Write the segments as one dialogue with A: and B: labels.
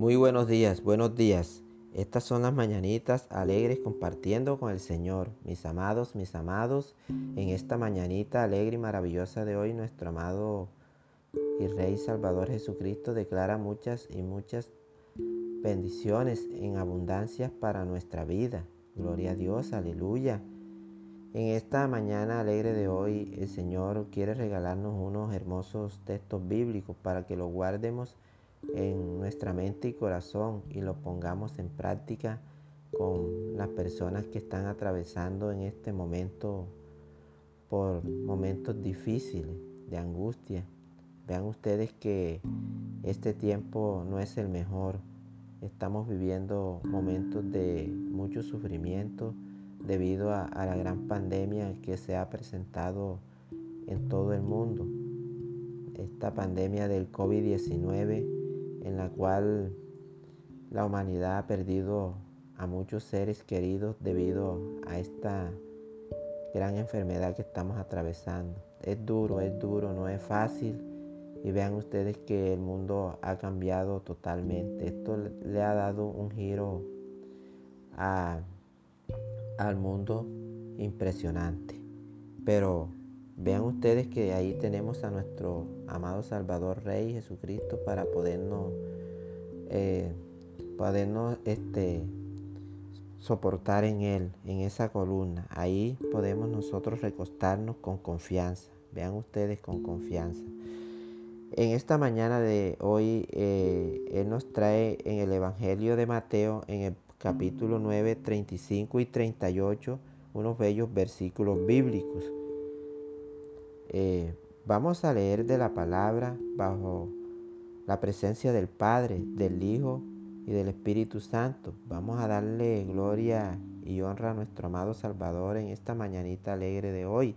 A: Muy buenos días, buenos días. Estas son las mañanitas alegres compartiendo con el Señor. Mis amados, mis amados, en esta mañanita alegre y maravillosa de hoy, nuestro amado y Rey Salvador Jesucristo declara muchas y muchas bendiciones en abundancia para nuestra vida. Gloria a Dios, aleluya. En esta mañana alegre de hoy, el Señor quiere regalarnos unos hermosos textos bíblicos para que los guardemos en nuestra mente y corazón y lo pongamos en práctica con las personas que están atravesando en este momento por momentos difíciles de angustia. Vean ustedes que este tiempo no es el mejor. Estamos viviendo momentos de mucho sufrimiento debido a, la gran pandemia que se ha presentado en todo el mundo. Esta pandemia del COVID-19 en la cual la humanidad ha perdido a muchos seres queridos debido a esta gran enfermedad que estamos atravesando. Es duro, es duro, no es fácil. Y vean ustedes que el mundo ha cambiado totalmente. Esto le ha dado un giro al mundo impresionante. Pero vean ustedes que ahí tenemos a nuestro amado Salvador Rey Jesucristo para podernos, eh, podernos este, soportar en Él, en esa columna. Ahí podemos nosotros recostarnos con confianza. Vean ustedes con confianza. En esta mañana de hoy, eh, Él nos trae en el Evangelio de Mateo, en el capítulo 9, 35 y 38, unos bellos versículos bíblicos. Eh, Vamos a leer de la palabra bajo la presencia del Padre, del Hijo y del Espíritu Santo. Vamos a darle gloria y honra a nuestro amado Salvador en esta mañanita alegre de hoy.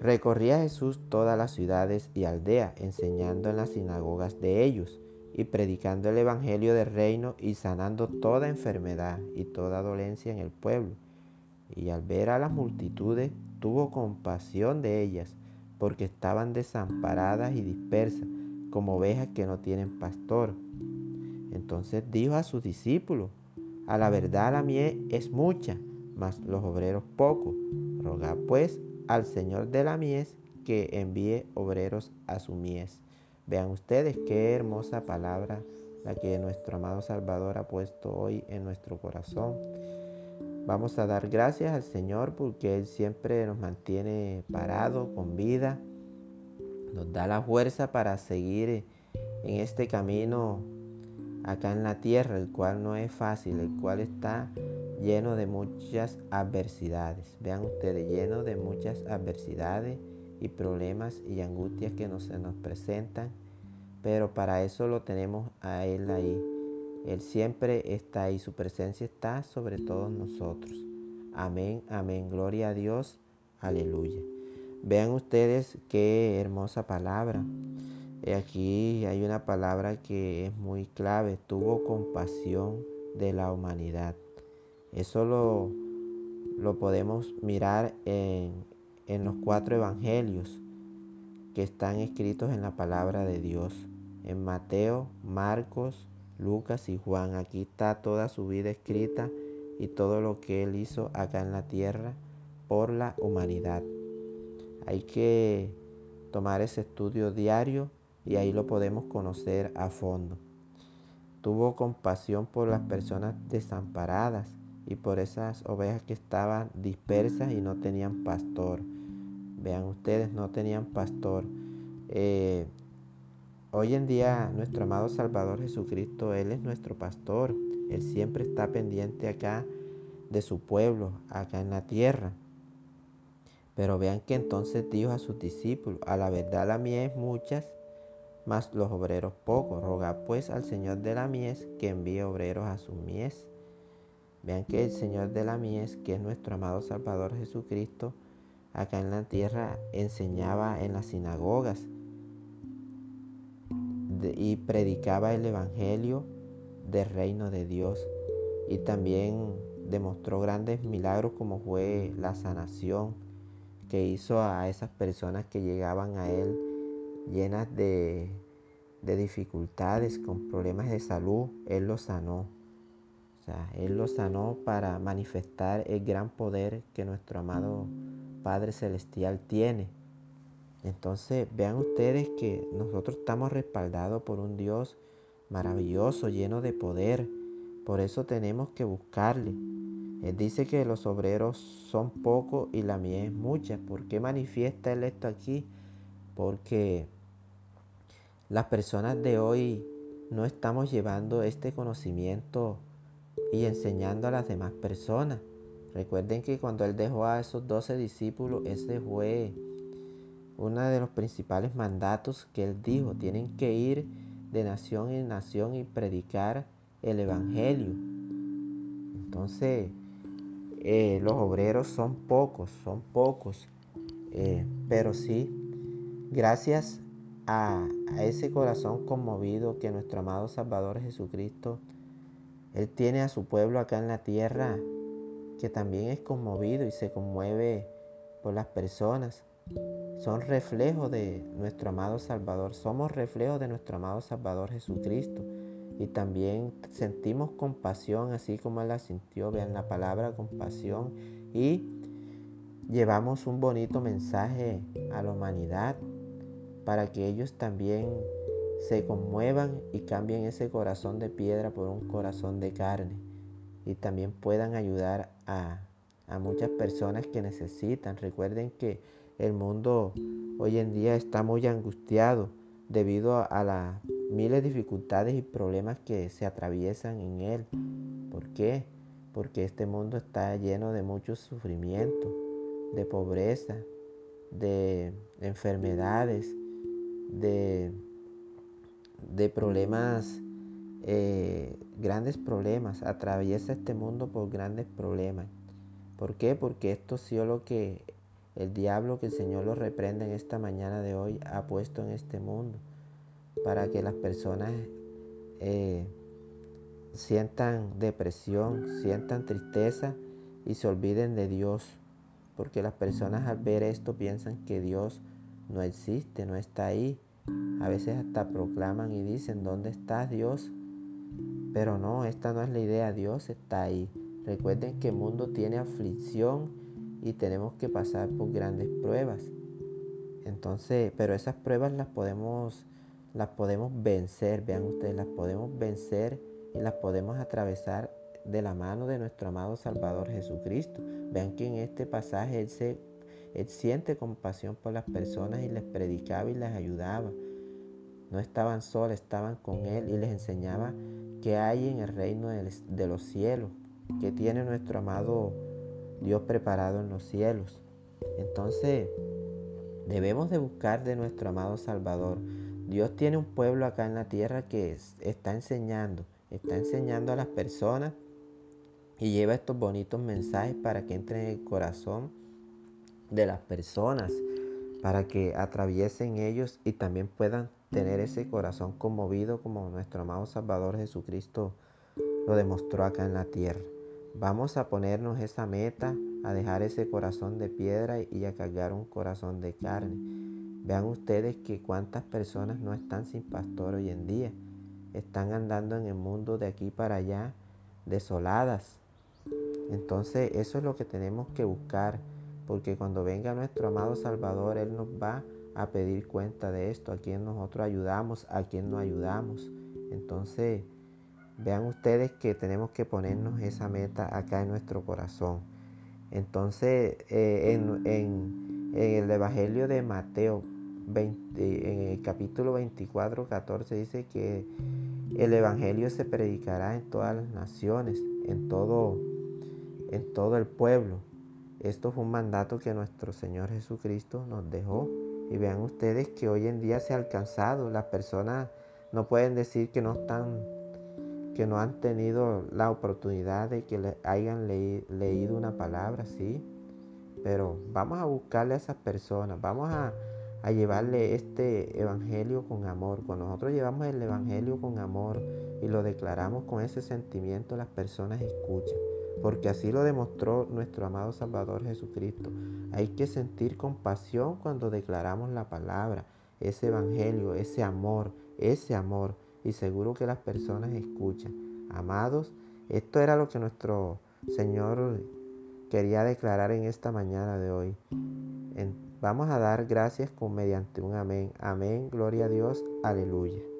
A: Recorría Jesús todas las ciudades y aldeas, enseñando en las sinagogas de ellos y predicando el Evangelio del reino y sanando toda enfermedad y toda dolencia en el pueblo. Y al ver a las multitudes, tuvo compasión de ellas, porque estaban desamparadas y dispersas, como ovejas que no tienen pastor. Entonces dijo a sus discípulos, a la verdad la miel es mucha, mas los obreros pocos. Rogad pues al Señor de la mies que envíe obreros a su mies. Vean ustedes qué hermosa palabra la que nuestro amado Salvador ha puesto hoy en nuestro corazón. Vamos a dar gracias al Señor porque Él siempre nos mantiene parados, con vida, nos da la fuerza para seguir en este camino acá en la tierra, el cual no es fácil, el cual está lleno de muchas adversidades. Vean ustedes, lleno de muchas adversidades y problemas y angustias que se nos presentan, pero para eso lo tenemos a Él ahí él siempre está ahí, su presencia está sobre todos nosotros. Amén, amén, gloria a Dios, aleluya. Vean ustedes qué hermosa palabra. Aquí hay una palabra que es muy clave, tuvo compasión de la humanidad. Eso lo, lo podemos mirar en, en los cuatro evangelios que están escritos en la palabra de Dios. En Mateo, Marcos, Lucas y Juan. Aquí está toda su vida escrita y todo lo que él hizo acá en la tierra por la humanidad. Hay que tomar ese estudio diario y ahí lo podemos conocer a fondo. Tuvo compasión por las personas desamparadas y por esas ovejas que estaban dispersas y no tenían pastor. Vean ustedes, no tenían pastor. Eh, Hoy en día nuestro amado Salvador Jesucristo, Él es nuestro pastor. Él siempre está pendiente acá de su pueblo, acá en la tierra. Pero vean que entonces dijo a sus discípulos, a la verdad la mies es muchas, mas los obreros pocos. Roga pues al Señor de la mies que envíe obreros a su mies. Vean que el Señor de la mies, que es nuestro amado Salvador Jesucristo, acá en la tierra enseñaba en las sinagogas y predicaba el Evangelio del reino de Dios. Y también demostró grandes milagros como fue la sanación que hizo a esas personas que llegaban a él llenas de, de dificultades, con problemas de salud, Él los sanó. O sea, Él los sanó para manifestar el gran poder que nuestro amado Padre Celestial tiene. Entonces vean ustedes que nosotros estamos respaldados por un Dios maravilloso, lleno de poder. Por eso tenemos que buscarle. Él dice que los obreros son pocos y la mía es mucha. ¿Por qué manifiesta Él esto aquí? Porque las personas de hoy no estamos llevando este conocimiento y enseñando a las demás personas. Recuerden que cuando Él dejó a esos doce discípulos, ese fue uno de los principales mandatos que Él dijo. Tienen que ir de nación en nación y predicar el Evangelio. Entonces, eh, los obreros son pocos, son pocos, eh, pero sí, gracias a, ese corazón conmovido que nuestro amado Salvador Jesucristo, Él tiene a su pueblo acá en la tierra, que también es conmovido y se conmueve por las personas. Son reflejos de nuestro amado Salvador, somos reflejos de nuestro amado Salvador Jesucristo. Y también sentimos compasión, así como Él la sintió, vean la palabra compasión. Y llevamos un bonito mensaje a la humanidad para que ellos también se conmuevan y cambien ese corazón de piedra por un corazón de carne y también puedan ayudar a, muchas personas que necesitan. Recuerden que el mundo hoy en día está muy angustiado debido a, las miles de dificultades y problemas que se atraviesan en él. ¿Por qué? Porque este mundo está lleno de mucho sufrimiento, de pobreza, de enfermedades, de, de problemas, eh, grandes problemas, atraviesa este mundo por grandes problemas. ¿Por qué? Porque esto sí lo que el diablo, que el Señor lo reprende en esta mañana de hoy, ha puesto en este mundo, para que las personas eh, sientan depresión, sientan tristeza y se olviden de Dios. Porque las personas al ver esto piensan que Dios no existe, no está ahí. A veces hasta proclaman y dicen, ¿dónde está Dios? Pero no, esta no es la idea, Dios está ahí. Recuerden que el mundo tiene aflicción y tenemos que pasar por grandes pruebas. Entonces, pero esas pruebas las podemos las podemos vencer, vean ustedes, las podemos vencer y las podemos atravesar de la mano de nuestro amado Salvador Jesucristo. Vean que en este pasaje Él se él siente compasión por las personas y les predicaba y les ayudaba. No estaban solos, estaban con Él y les enseñaba qué hay en el reino de los cielos, qué tiene nuestro amado Dios preparado en los cielos. Entonces, debemos de buscar de nuestro amado Salvador. Dios tiene un pueblo acá en la tierra que está enseñando, está enseñando a las personas y lleva estos bonitos mensajes para que entren en el corazón de las personas para que atraviesen ellos y también puedan tener ese corazón conmovido como nuestro amado Salvador Jesucristo lo demostró acá en la tierra. Vamos a ponernos esa meta, a dejar ese corazón de piedra y a cargar un corazón de carne. Vean ustedes que cuántas personas no están sin pastor hoy en día. Están andando en el mundo de aquí para allá, desoladas. Entonces eso es lo que tenemos que buscar porque cuando venga nuestro amado Salvador, Él nos va a pedir cuenta de esto, a quien nosotros ayudamos, a quien no ayudamos. Entonces, vean ustedes que tenemos que ponernos esa meta acá en nuestro corazón. Entonces, eh, en, el Evangelio de Mateo, en el capítulo 24, 14, dice que el Evangelio se predicará en todas las naciones, en todo, en todo el pueblo. Esto fue un mandato que nuestro Señor Jesucristo nos dejó. Y vean ustedes que hoy en día se ha alcanzado. Las personas no pueden decir que no están, que no han tenido la oportunidad de que hayan leído una palabra, sí. Pero vamos a buscarle a esas personas, vamos a, a llevarle este evangelio con amor. Cuando nosotros llevamos el evangelio con amor y lo declaramos con ese sentimiento, las personas escuchan porque así lo demostró nuestro amado Salvador Jesucristo. Hay que sentir compasión cuando declaramos la palabra, ese evangelio, ese amor, ese amor y seguro que las personas escuchan. Amados, esto era lo que nuestro Señor quería declarar en esta mañana de hoy. vamos a dar gracias con mediante un amén. Amén, gloria a Dios, aleluya.